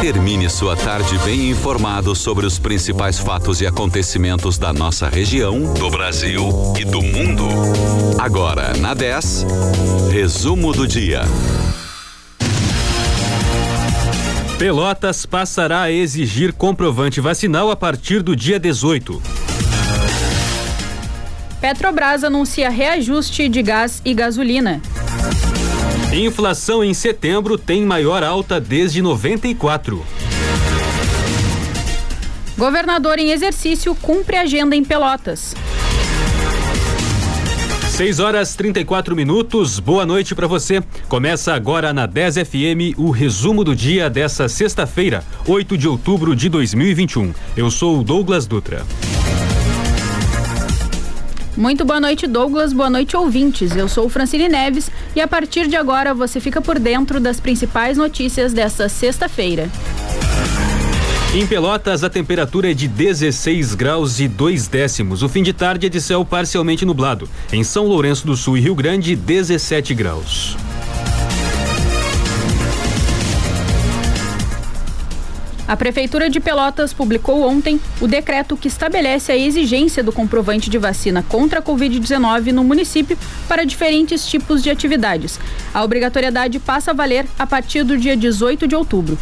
Termine sua tarde bem informado sobre os principais fatos e acontecimentos da nossa região, do Brasil e do mundo. Agora, na 10, resumo do dia. Pelotas passará a exigir comprovante vacinal a partir do dia 18. Petrobras anuncia reajuste de gás e gasolina. Inflação em setembro tem maior alta desde 94. Governador em exercício cumpre agenda em Pelotas. 6 horas 34 minutos. Boa noite para você. Começa agora na 10 FM o resumo do dia dessa sexta-feira, 8 de outubro de 2021. Eu sou o Douglas Dutra. Muito boa noite, Douglas. Boa noite, ouvintes. Eu sou Francine Neves e a partir de agora você fica por dentro das principais notícias desta sexta-feira. Em Pelotas, a temperatura é de 16 graus e 2 décimos. O fim de tarde é de céu parcialmente nublado. Em São Lourenço do Sul e Rio Grande, 17 graus. A Prefeitura de Pelotas publicou ontem o decreto que estabelece a exigência do comprovante de vacina contra a Covid-19 no município para diferentes tipos de atividades. A obrigatoriedade passa a valer a partir do dia 18 de outubro.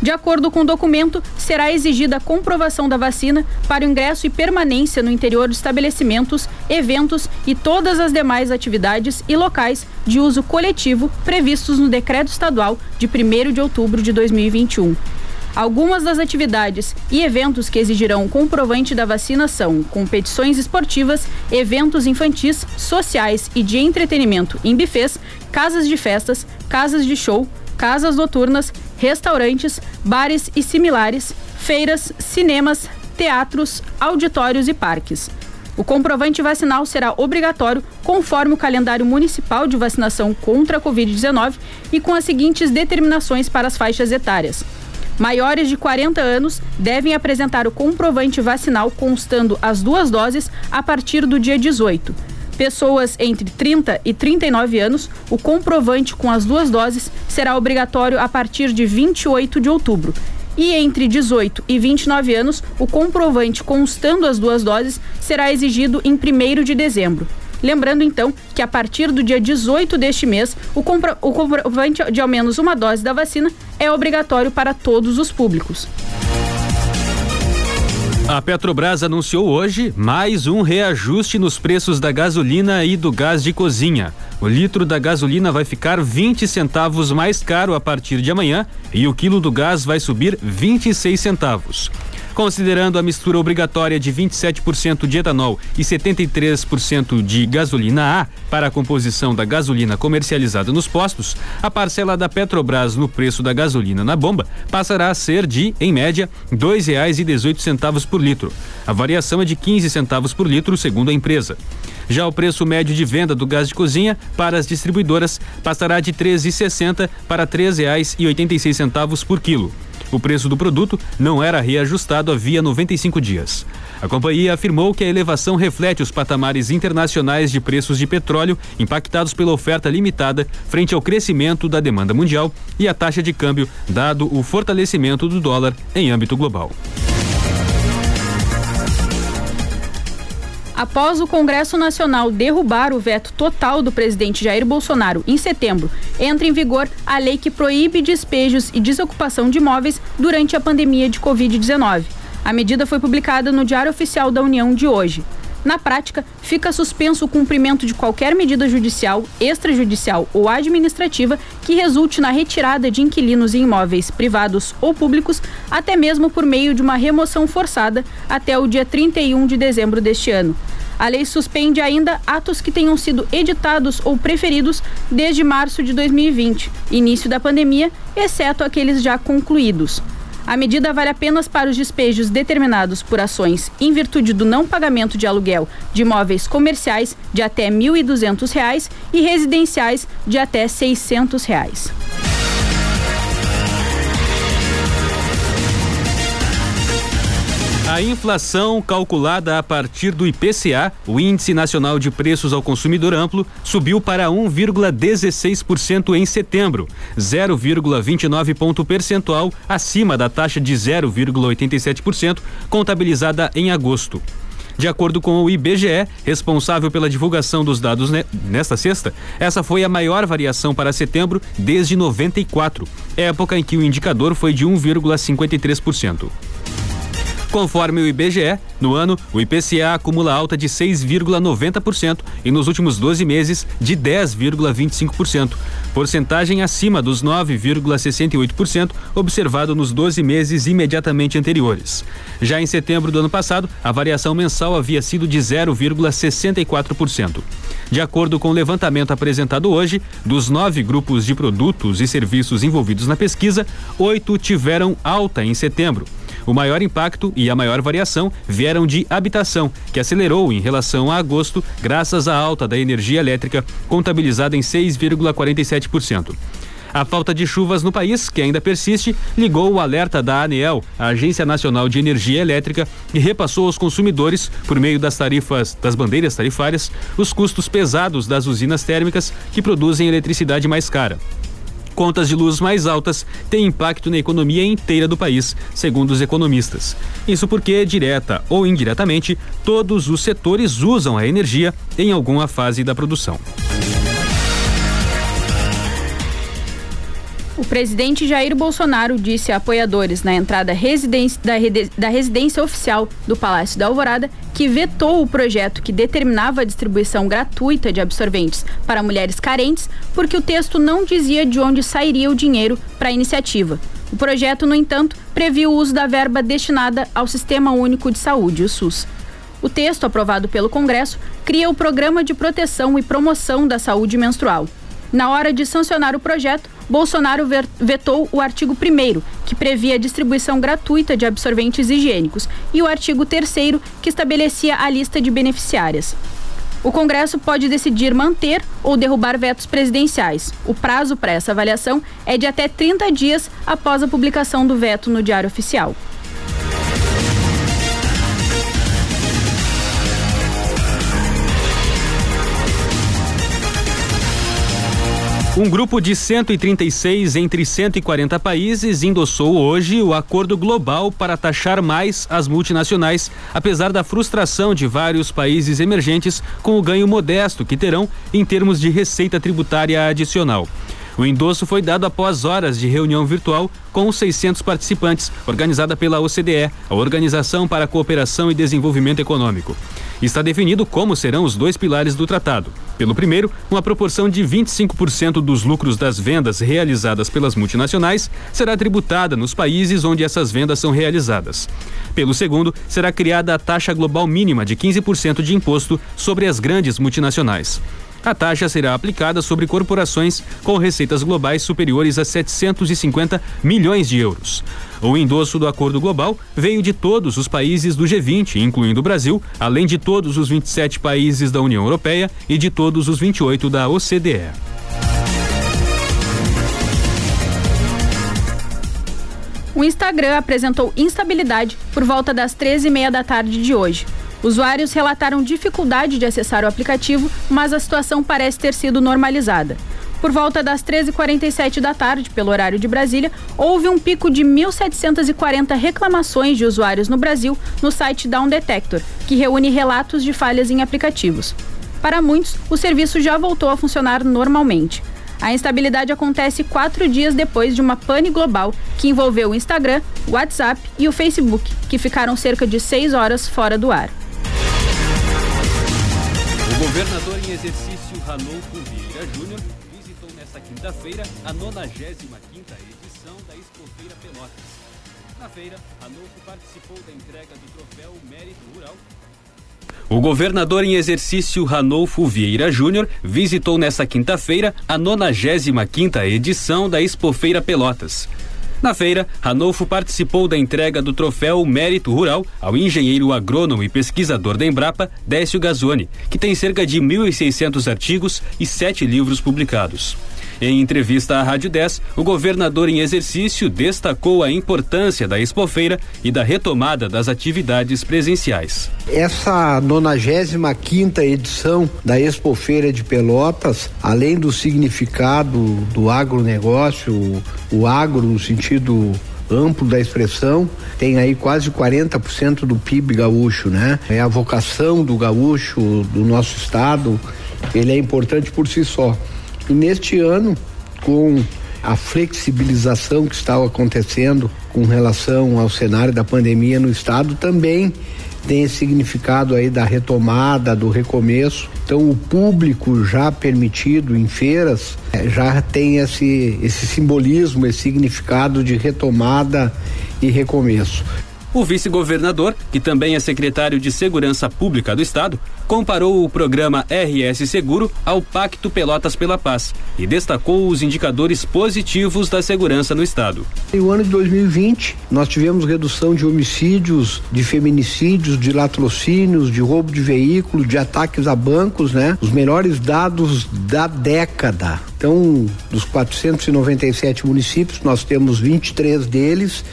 De acordo com o documento, será exigida a comprovação da vacina para o ingresso e permanência no interior de estabelecimentos, eventos e todas as demais atividades e locais de uso coletivo previstos no Decreto Estadual de 1 de outubro de 2021. Algumas das atividades e eventos que exigirão comprovante da vacina são competições esportivas, eventos infantis, sociais e de entretenimento em bufês, casas de festas, casas de show, casas noturnas, restaurantes, bares e similares, feiras, cinemas, teatros, auditórios e parques. O comprovante vacinal será obrigatório conforme o calendário municipal de vacinação contra a Covid-19 e com as seguintes determinações para as faixas etárias. Maiores de 40 anos devem apresentar o comprovante vacinal constando as duas doses a partir do dia 18. Pessoas entre 30 e 39 anos, o comprovante com as duas doses será obrigatório a partir de 28 de outubro. E entre 18 e 29 anos, o comprovante constando as duas doses será exigido em 1 de dezembro. Lembrando então que a partir do dia 18 deste mês, o, compro o comprovante de ao menos uma dose da vacina é obrigatório para todos os públicos. A Petrobras anunciou hoje mais um reajuste nos preços da gasolina e do gás de cozinha. O litro da gasolina vai ficar 20 centavos mais caro a partir de amanhã e o quilo do gás vai subir 26 centavos. Considerando a mistura obrigatória de 27% de etanol e 73% de gasolina A para a composição da gasolina comercializada nos postos, a parcela da Petrobras no preço da gasolina na bomba passará a ser de, em média, R$ 2,18 por litro. A variação é de 15 centavos por litro, segundo a empresa. Já o preço médio de venda do gás de cozinha para as distribuidoras passará de R$ 13,60 para R$ 3,86 por quilo. O preço do produto não era reajustado havia 95 dias. A companhia afirmou que a elevação reflete os patamares internacionais de preços de petróleo impactados pela oferta limitada frente ao crescimento da demanda mundial e a taxa de câmbio, dado o fortalecimento do dólar em âmbito global. Após o Congresso Nacional derrubar o veto total do presidente Jair Bolsonaro em setembro, entra em vigor a lei que proíbe despejos e desocupação de imóveis durante a pandemia de Covid-19. A medida foi publicada no Diário Oficial da União de hoje. Na prática, fica suspenso o cumprimento de qualquer medida judicial, extrajudicial ou administrativa que resulte na retirada de inquilinos em imóveis privados ou públicos, até mesmo por meio de uma remoção forçada até o dia 31 de dezembro deste ano. A lei suspende ainda atos que tenham sido editados ou preferidos desde março de 2020, início da pandemia, exceto aqueles já concluídos. A medida vale apenas para os despejos determinados por ações em virtude do não pagamento de aluguel de imóveis comerciais de até R$ 1.200 e residenciais de até 600 reais. A inflação calculada a partir do IPCA, o Índice Nacional de Preços ao Consumidor Amplo, subiu para 1,16% em setembro, 0,29 ponto percentual acima da taxa de 0,87% contabilizada em agosto. De acordo com o IBGE, responsável pela divulgação dos dados nesta sexta, essa foi a maior variação para setembro desde 94, época em que o indicador foi de 1,53%. Conforme o IBGE, no ano, o IPCA acumula alta de 6,90% e nos últimos 12 meses de 10,25%, porcentagem acima dos 9,68% observado nos 12 meses imediatamente anteriores. Já em setembro do ano passado, a variação mensal havia sido de 0,64%. De acordo com o levantamento apresentado hoje, dos nove grupos de produtos e serviços envolvidos na pesquisa, oito tiveram alta em setembro. O maior impacto e a maior variação vieram de habitação, que acelerou em relação a agosto, graças à alta da energia elétrica, contabilizada em 6,47%. A falta de chuvas no país, que ainda persiste, ligou o alerta da ANEEL, a Agência Nacional de Energia Elétrica, e repassou aos consumidores, por meio das tarifas das bandeiras tarifárias, os custos pesados das usinas térmicas que produzem eletricidade mais cara contas de luz mais altas têm impacto na economia inteira do país, segundo os economistas. Isso porque, direta ou indiretamente, todos os setores usam a energia em alguma fase da produção. O presidente Jair Bolsonaro disse a apoiadores na entrada residência, da, da residência oficial do Palácio da Alvorada que vetou o projeto que determinava a distribuição gratuita de absorventes para mulheres carentes, porque o texto não dizia de onde sairia o dinheiro para a iniciativa. O projeto, no entanto, previa o uso da verba destinada ao Sistema Único de Saúde, o SUS. O texto, aprovado pelo Congresso, cria o Programa de Proteção e Promoção da Saúde Menstrual. Na hora de sancionar o projeto, Bolsonaro vetou o artigo 1, que previa a distribuição gratuita de absorventes higiênicos, e o artigo 3, que estabelecia a lista de beneficiárias. O Congresso pode decidir manter ou derrubar vetos presidenciais. O prazo para essa avaliação é de até 30 dias após a publicação do veto no Diário Oficial. Um grupo de 136 entre 140 países endossou hoje o acordo global para taxar mais as multinacionais, apesar da frustração de vários países emergentes com o ganho modesto que terão em termos de receita tributária adicional. O endosso foi dado após horas de reunião virtual com os 600 participantes, organizada pela OCDE, a Organização para a Cooperação e Desenvolvimento Econômico. Está definido como serão os dois pilares do tratado. Pelo primeiro, uma proporção de 25% dos lucros das vendas realizadas pelas multinacionais será tributada nos países onde essas vendas são realizadas. Pelo segundo, será criada a taxa global mínima de 15% de imposto sobre as grandes multinacionais. A taxa será aplicada sobre corporações com receitas globais superiores a 750 milhões de euros. O endosso do acordo global veio de todos os países do G20, incluindo o Brasil, além de todos os 27 países da União Europeia e de todos os 28 da OCDE. O Instagram apresentou instabilidade por volta das 13h30 da tarde de hoje. Usuários relataram dificuldade de acessar o aplicativo, mas a situação parece ter sido normalizada. Por volta das 13h47 da tarde, pelo horário de Brasília, houve um pico de 1.740 reclamações de usuários no Brasil no site Down Detector, que reúne relatos de falhas em aplicativos. Para muitos, o serviço já voltou a funcionar normalmente. A instabilidade acontece quatro dias depois de uma pane global que envolveu o Instagram, o WhatsApp e o Facebook, que ficaram cerca de seis horas fora do ar. O governador em exercício Ranolfo Vieira Júnior visitou nesta quinta-feira a 95ª edição da Expofeira Pelotas. Na feira, Ranolfo participou da entrega do troféu Mérito Rural o governador em exercício Ranolfo Vieira Júnior visitou nesta quinta-feira a 95ª edição da Expofeira Pelotas. Na feira, Ranolfo participou da entrega do troféu Mérito Rural ao engenheiro agrônomo e pesquisador da Embrapa, Décio Gazzoni, que tem cerca de 1.600 artigos e sete livros publicados. Em entrevista à Rádio 10, o governador em exercício destacou a importância da expofeira e da retomada das atividades presenciais. Essa 95 quinta edição da Expofeira de Pelotas, além do significado do agronegócio, o agro no sentido amplo da expressão, tem aí quase 40% do PIB gaúcho, né? É a vocação do gaúcho, do nosso estado, ele é importante por si só. E neste ano, com a flexibilização que estava acontecendo com relação ao cenário da pandemia no estado, também tem esse significado aí da retomada, do recomeço. Então o público já permitido em feiras é, já tem esse, esse simbolismo, esse significado de retomada e recomeço. O vice-governador, que também é secretário de Segurança Pública do Estado, comparou o programa RS Seguro ao Pacto Pelotas pela Paz e destacou os indicadores positivos da segurança no Estado. No ano de 2020, nós tivemos redução de homicídios, de feminicídios, de latrocínios, de roubo de veículo, de ataques a bancos, né? Os melhores dados da década. Então, dos 497 municípios, nós temos 23 deles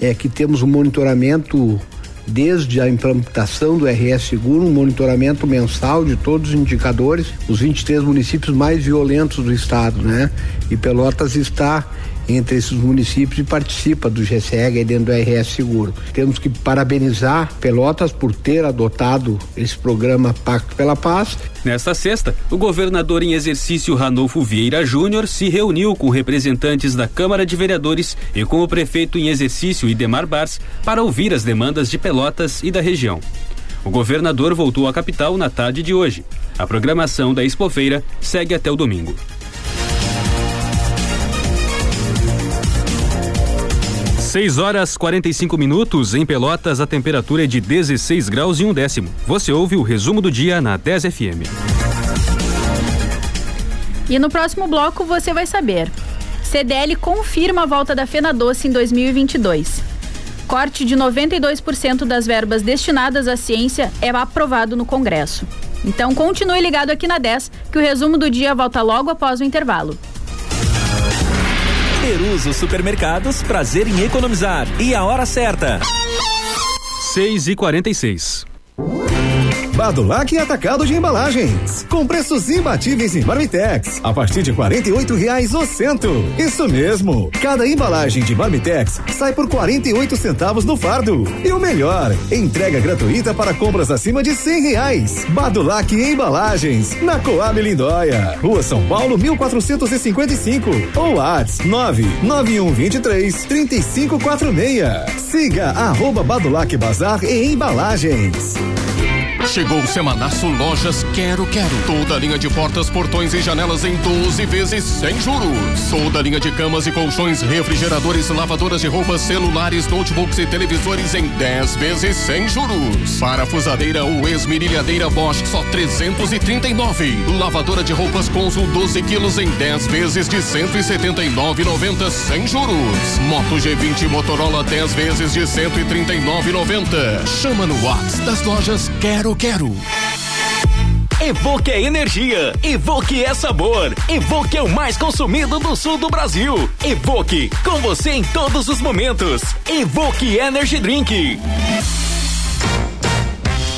é que temos um monitoramento desde a implementação do RS Seguro, um monitoramento mensal de todos os indicadores, os 23 municípios mais violentos do estado, né? E Pelotas está entre esses municípios e participa do GSEG dentro do RS Seguro. Temos que parabenizar Pelotas por ter adotado esse programa Pacto pela Paz. Nesta sexta, o governador em exercício Ranolfo Vieira Júnior se reuniu com representantes da Câmara de Vereadores e com o prefeito em exercício Idemar Bars para ouvir as demandas de Pelotas e da região. O governador voltou à capital na tarde de hoje. A programação da Expofeira segue até o domingo. 6 horas 45 minutos. Em Pelotas, a temperatura é de 16 graus e um décimo. Você ouve o resumo do dia na 10 FM. E no próximo bloco você vai saber. CDL confirma a volta da Fena Doce em 2022. Corte de 92% das verbas destinadas à ciência é aprovado no Congresso. Então continue ligado aqui na 10, que o resumo do dia volta logo após o intervalo. Peruso Supermercados, prazer em economizar. E a hora certa. 6 e 46 Badulac Atacado de Embalagens. Com preços imbatíveis em Marmitex. A partir de quarenta e reais o cento. Isso mesmo. Cada embalagem de Marmitex sai por quarenta e centavos no fardo. E o melhor, entrega gratuita para compras acima de cem reais. Badulac Embalagens. Na Coab Lindóia. Rua São Paulo, 1455. Ou ATS 99123 3546. Siga arroba Badulac Bazar e Embalagens. Chegou o Semanaço Lojas Quero Quero. Toda a linha de portas, portões e janelas em 12 vezes sem juros. Toda a linha de camas e colchões, refrigeradores, lavadoras de roupas, celulares, notebooks e televisores em 10 vezes sem juros. Parafusadeira ou esmerilhadeira Bosch só 339. Lavadora de roupas Consul 12 quilos em 10 vezes de 179,90 sem juros. Moto G20 Motorola 10 vezes de 139,90. Chama no WhatsApp das lojas Quero quero. Evoque é energia, Evoque é sabor, Evoque é o mais consumido do sul do Brasil. Evoque, com você em todos os momentos. Evoque Energy Drink.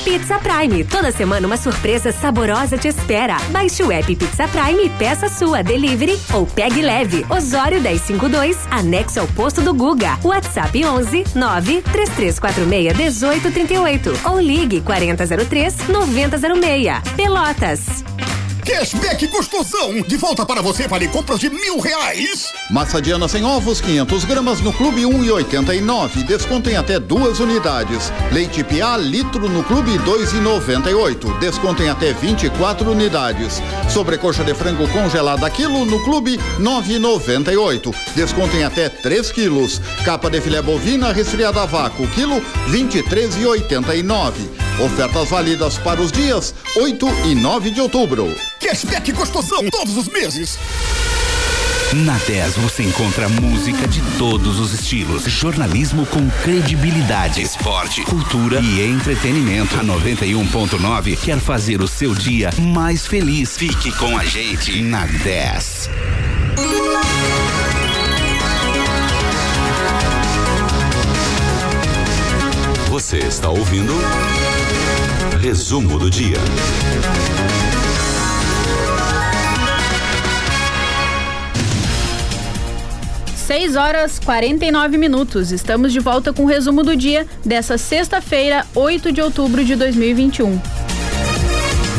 Pizza Prime. Toda semana uma surpresa saborosa te espera. Baixe o app Pizza Prime e peça sua delivery ou pegue leve. Osório 1052, anexo ao posto do Guga. WhatsApp 11 93346 1838 ou ligue 4003 9006. Pelotas. Cashback gostosão! De volta para você, vale compras de mil reais! Massa Diana sem ovos, 500 gramas no Clube 1,89. Desconto em até duas unidades. Leite Piá, litro no Clube 2,98. Desconto em até 24 unidades. Sobrecoxa de frango congelada quilo no Clube 9,98. Desconto em até 3 quilos. Capa de filé bovina resfriada a vácuo, quilo 23,89. Ofertas válidas para os dias 8 e 9 de outubro. Cashback gostosão todos os meses. Na 10 você encontra música de todos os estilos, jornalismo com credibilidade, esporte, cultura e entretenimento. A 91.9 quer fazer o seu dia mais feliz. Fique com a gente na 10. Você está ouvindo Resumo do Dia. 6 horas 49 minutos. Estamos de volta com o resumo do dia dessa sexta-feira, 8 de outubro de 2021.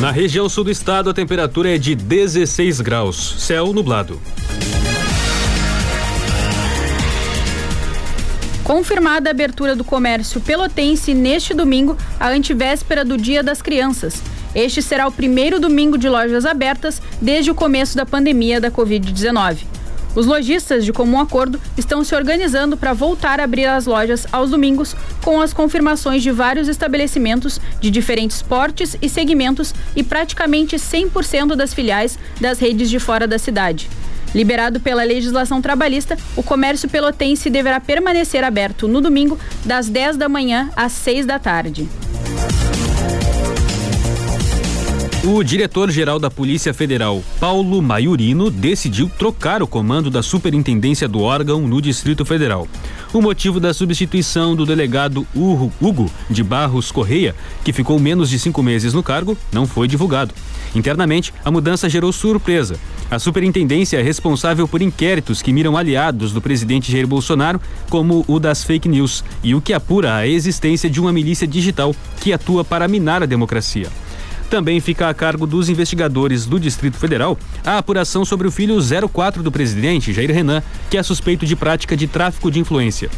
Na região sul do estado, a temperatura é de 16 graus. Céu nublado. Confirmada a abertura do comércio pelotense neste domingo, a antivéspera do Dia das Crianças. Este será o primeiro domingo de lojas abertas desde o começo da pandemia da Covid-19. Os lojistas, de comum acordo, estão se organizando para voltar a abrir as lojas aos domingos, com as confirmações de vários estabelecimentos de diferentes portes e segmentos e praticamente 100% das filiais das redes de fora da cidade. Liberado pela legislação trabalhista, o comércio pelotense deverá permanecer aberto no domingo, das 10 da manhã às 6 da tarde. O diretor-geral da Polícia Federal, Paulo Maiorino, decidiu trocar o comando da superintendência do órgão no Distrito Federal. O motivo da substituição do delegado Hugo de Barros Correia, que ficou menos de cinco meses no cargo, não foi divulgado. Internamente, a mudança gerou surpresa. A superintendência é responsável por inquéritos que miram aliados do presidente Jair Bolsonaro, como o das fake news, e o que apura a existência de uma milícia digital que atua para minar a democracia. Também fica a cargo dos investigadores do Distrito Federal a apuração sobre o filho 04 do presidente, Jair Renan, que é suspeito de prática de tráfico de influência.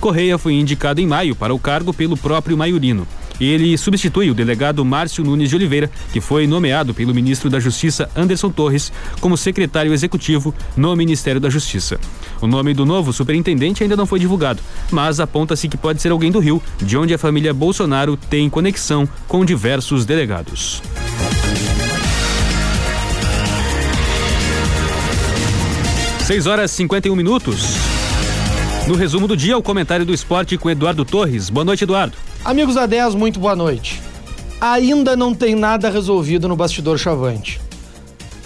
Correia foi indicado em maio para o cargo pelo próprio Maiorino. Ele substitui o delegado Márcio Nunes de Oliveira, que foi nomeado pelo ministro da Justiça Anderson Torres como secretário executivo no Ministério da Justiça. O nome do novo superintendente ainda não foi divulgado, mas aponta-se que pode ser alguém do Rio, de onde a família Bolsonaro tem conexão com diversos delegados. Seis horas e 51 minutos. No resumo do dia, o comentário do esporte com Eduardo Torres. Boa noite, Eduardo. Amigos da 10, muito boa noite. Ainda não tem nada resolvido no bastidor Chavante.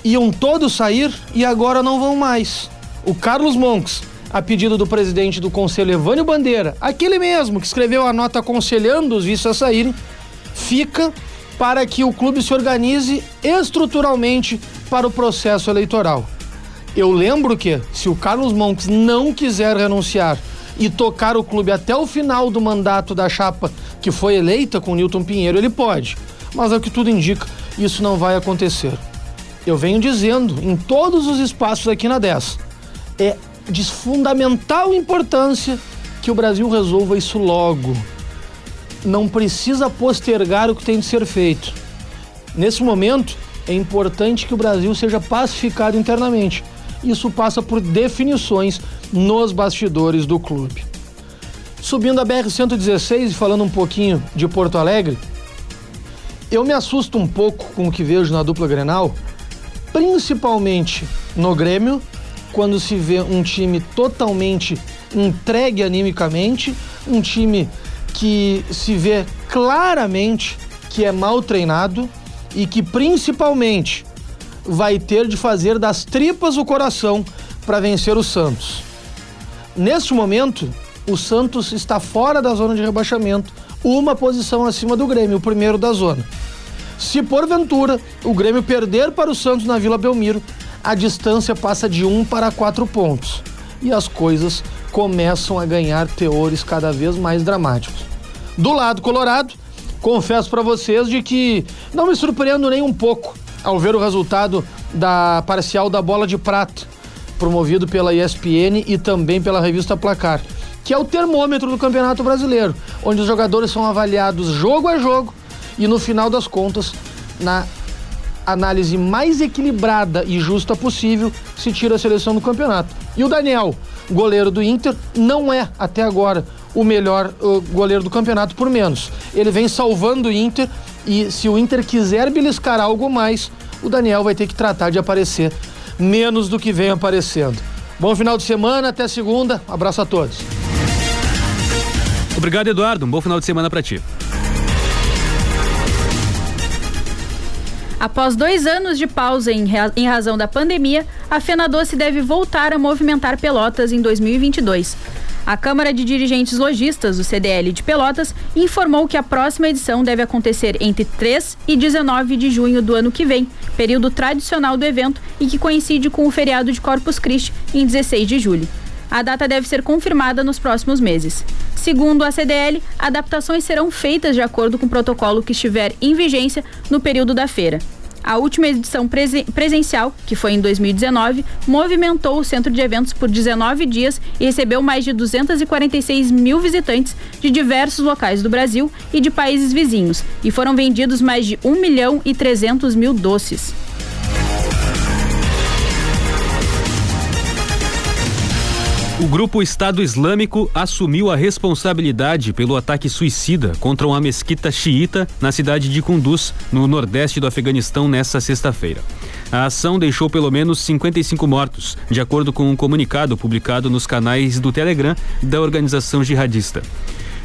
Iam todos sair e agora não vão mais. O Carlos Monks, a pedido do presidente do Conselho Evânio Bandeira, aquele mesmo que escreveu a nota aconselhando os vice a saírem, fica para que o clube se organize estruturalmente para o processo eleitoral. Eu lembro que, se o Carlos Monks não quiser renunciar e tocar o clube até o final do mandato da chapa que foi eleita com Newton Pinheiro, ele pode. Mas é o que tudo indica, isso não vai acontecer. Eu venho dizendo em todos os espaços aqui na 10. É de fundamental importância que o Brasil resolva isso logo. Não precisa postergar o que tem de ser feito. Nesse momento, é importante que o Brasil seja pacificado internamente. Isso passa por definições nos bastidores do clube. Subindo a BR-116 e falando um pouquinho de Porto Alegre, eu me assusto um pouco com o que vejo na dupla Grenal, principalmente no Grêmio, quando se vê um time totalmente entregue animicamente, um time que se vê claramente que é mal treinado e que principalmente vai ter de fazer das tripas o coração para vencer o Santos. Neste momento, o Santos está fora da zona de rebaixamento, uma posição acima do Grêmio, o primeiro da zona. Se porventura o Grêmio perder para o Santos na Vila Belmiro, a distância passa de um para quatro pontos e as coisas começam a ganhar teores cada vez mais dramáticos. Do lado colorado, confesso para vocês de que não me surpreendo nem um pouco ao ver o resultado da parcial da bola de prata, promovido pela ESPN e também pela revista Placar, que é o termômetro do Campeonato Brasileiro, onde os jogadores são avaliados jogo a jogo e no final das contas, na análise mais equilibrada e justa possível, se tira a seleção do campeonato. E o Daniel, goleiro do Inter, não é até agora o melhor uh, goleiro do campeonato por menos. Ele vem salvando o Inter e se o Inter quiser beliscar algo mais, o Daniel vai ter que tratar de aparecer menos do que vem aparecendo. Bom final de semana, até segunda. Abraço a todos. Obrigado, Eduardo. Um bom final de semana para ti. Após dois anos de pausa em, razão da pandemia, a Fenadoce deve voltar a movimentar Pelotas em 2022. A Câmara de Dirigentes Logistas, o CDL de Pelotas, informou que a próxima edição deve acontecer entre 3 e 19 de junho do ano que vem, período tradicional do evento e que coincide com o feriado de Corpus Christi em 16 de julho. A data deve ser confirmada nos próximos meses. Segundo a CDL, adaptações serão feitas de acordo com o protocolo que estiver em vigência no período da feira. A última edição presencial, que foi em 2019, movimentou o centro de eventos por 19 dias e recebeu mais de 246 mil visitantes de diversos locais do Brasil e de países vizinhos, e foram vendidos mais de 1 milhão e 300 mil doces. O grupo Estado Islâmico assumiu a responsabilidade pelo ataque suicida contra uma mesquita xiita na cidade de Kunduz, no nordeste do Afeganistão, nesta sexta-feira. A ação deixou pelo menos 55 mortos, de acordo com um comunicado publicado nos canais do Telegram da organização jihadista.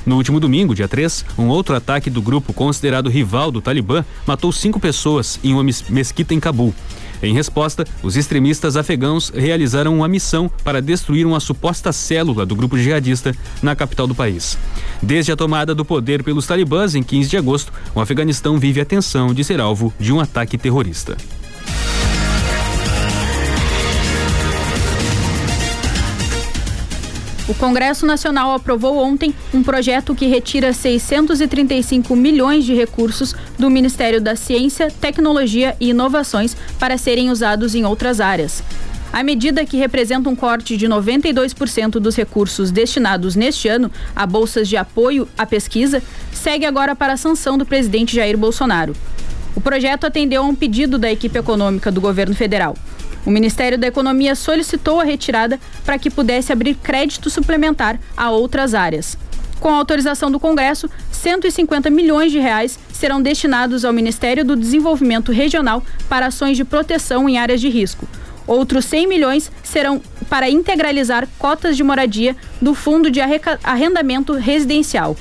No último domingo, dia 3, um outro ataque do grupo considerado rival do Talibã matou cinco pessoas em uma mesquita em Cabul. Em resposta, os extremistas afegãos realizaram uma missão para destruir uma suposta célula do grupo jihadista na capital do país. Desde a tomada do poder pelos talibãs em 15 de agosto, o Afeganistão vive a tensão de ser alvo de um ataque terrorista. O Congresso Nacional aprovou ontem um projeto que retira 635 milhões de recursos do Ministério da Ciência, Tecnologia e Inovações para serem usados em outras áreas. A medida, que representa um corte de 92% dos recursos destinados neste ano a bolsas de apoio à pesquisa, segue agora para a sanção do presidente Jair Bolsonaro. O projeto atendeu a um pedido da equipe econômica do governo federal. O Ministério da Economia solicitou a retirada para que pudesse abrir crédito suplementar a outras áreas. Com a autorização do Congresso, 150 milhões de reais serão destinados ao Ministério do Desenvolvimento Regional para ações de proteção em áreas de risco. Outros 100 milhões serão para integralizar cotas de moradia do Fundo de Arrendamento Residencial.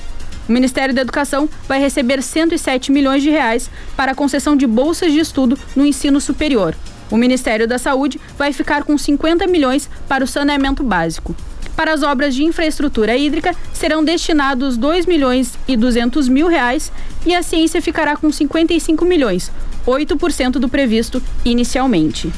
O Ministério da Educação vai receber 107 milhões de reais para a concessão de bolsas de estudo no ensino superior. O Ministério da Saúde vai ficar com 50 milhões para o saneamento básico. Para as obras de infraestrutura hídrica, serão destinados 2 milhões e 200 mil reais e a ciência ficará com 55 milhões, 8% do previsto inicialmente.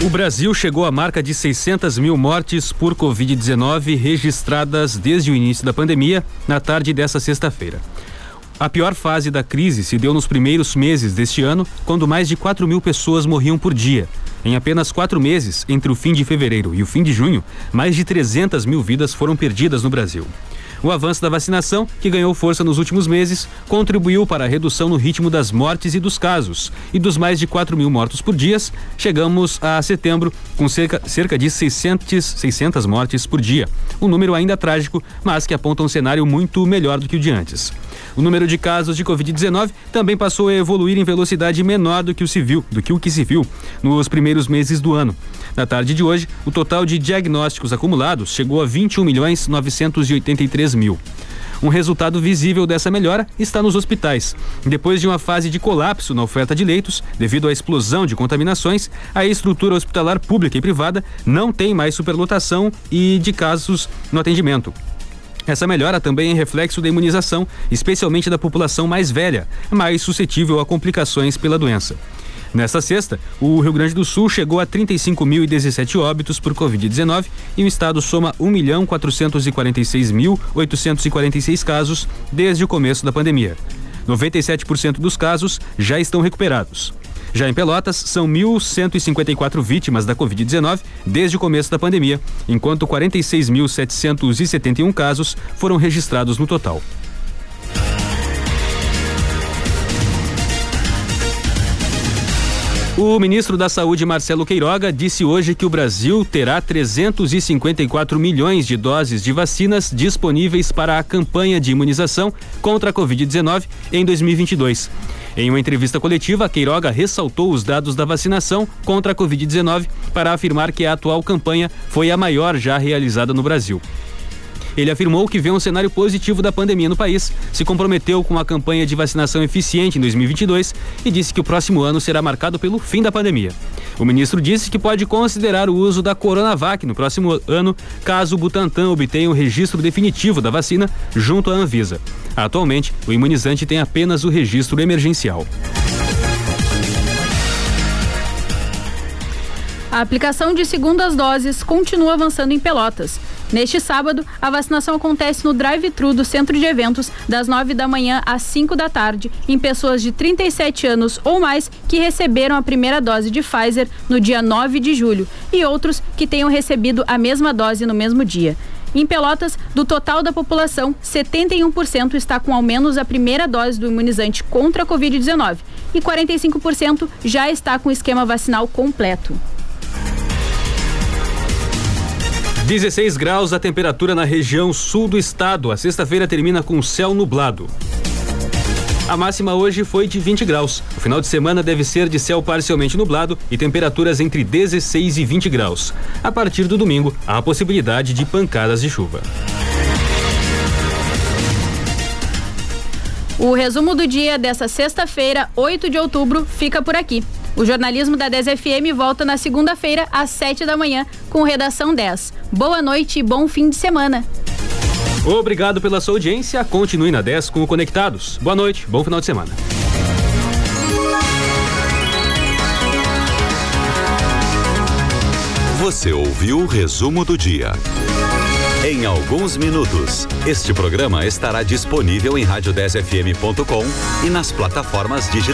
O Brasil chegou à marca de 600 mil mortes por Covid-19 registradas desde o início da pandemia, na tarde dessa sexta-feira. A pior fase da crise se deu nos primeiros meses deste ano, quando mais de 4 mil pessoas morriam por dia. Em apenas quatro meses, entre o fim de fevereiro e o fim de junho, mais de 300 mil vidas foram perdidas no Brasil. O avanço da vacinação, que ganhou força nos últimos meses, contribuiu para a redução no ritmo das mortes e dos casos. E dos mais de 4 mil mortos por dia, chegamos a setembro com cerca, cerca de 600, 600 mortes por dia. Um número ainda trágico, mas que aponta um cenário muito melhor do que o de antes. O número de casos de Covid-19 também passou a evoluir em velocidade menor do que o civil, do que o que se viu nos primeiros meses do ano. Na tarde de hoje, o total de diagnósticos acumulados chegou a 21 milhões 983 mil. Um resultado visível dessa melhora está nos hospitais. Depois de uma fase de colapso na oferta de leitos, devido à explosão de contaminações, a estrutura hospitalar pública e privada não tem mais superlotação e de casos no atendimento. Essa melhora também é reflexo da imunização, especialmente da população mais velha, mais suscetível a complicações pela doença. Nesta sexta, o Rio Grande do Sul chegou a 35.017 óbitos por Covid-19 e o estado soma 1.446.846 casos desde o começo da pandemia. 97% dos casos já estão recuperados. Já em Pelotas, são 1.154 vítimas da Covid-19 desde o começo da pandemia, enquanto 46.771 casos foram registrados no total. O ministro da Saúde, Marcelo Queiroga, disse hoje que o Brasil terá 354 milhões de doses de vacinas disponíveis para a campanha de imunização contra a Covid-19 em 2022. Em uma entrevista coletiva, Queiroga ressaltou os dados da vacinação contra a Covid-19 para afirmar que a atual campanha foi a maior já realizada no Brasil. Ele afirmou que vê um cenário positivo da pandemia no país, se comprometeu com a campanha de vacinação eficiente em 2022 e disse que o próximo ano será marcado pelo fim da pandemia. O ministro disse que pode considerar o uso da Coronavac no próximo ano, caso o Butantan obtenha o registro definitivo da vacina junto à Anvisa. Atualmente, o imunizante tem apenas o registro emergencial. A aplicação de segundas doses continua avançando em Pelotas. Neste sábado, a vacinação acontece no drive-thru do centro de eventos, das 9 da manhã às 5 da tarde, em pessoas de 37 anos ou mais que receberam a primeira dose de Pfizer no dia 9 de julho e outros que tenham recebido a mesma dose no mesmo dia. Em Pelotas, do total da população, 71% está com ao menos a primeira dose do imunizante contra a Covid-19 e 45% já está com o esquema vacinal completo. 16 graus a temperatura na região sul do estado. A sexta-feira termina com céu nublado. A máxima hoje foi de 20 graus. O final de semana deve ser de céu parcialmente nublado e temperaturas entre 16 e 20 graus. A partir do domingo, há a possibilidade de pancadas de chuva. O resumo do dia dessa sexta-feira, 8 de outubro, fica por aqui. O jornalismo da 10 FM volta na segunda-feira, às 7 da manhã, com redação 10. Boa noite e bom fim de semana. Obrigado pela sua audiência. Continue na 10 com o Conectados. Boa noite, bom final de semana. Você ouviu o resumo do dia. Em alguns minutos, este programa estará disponível em rádio10fm.com e nas plataformas digitais.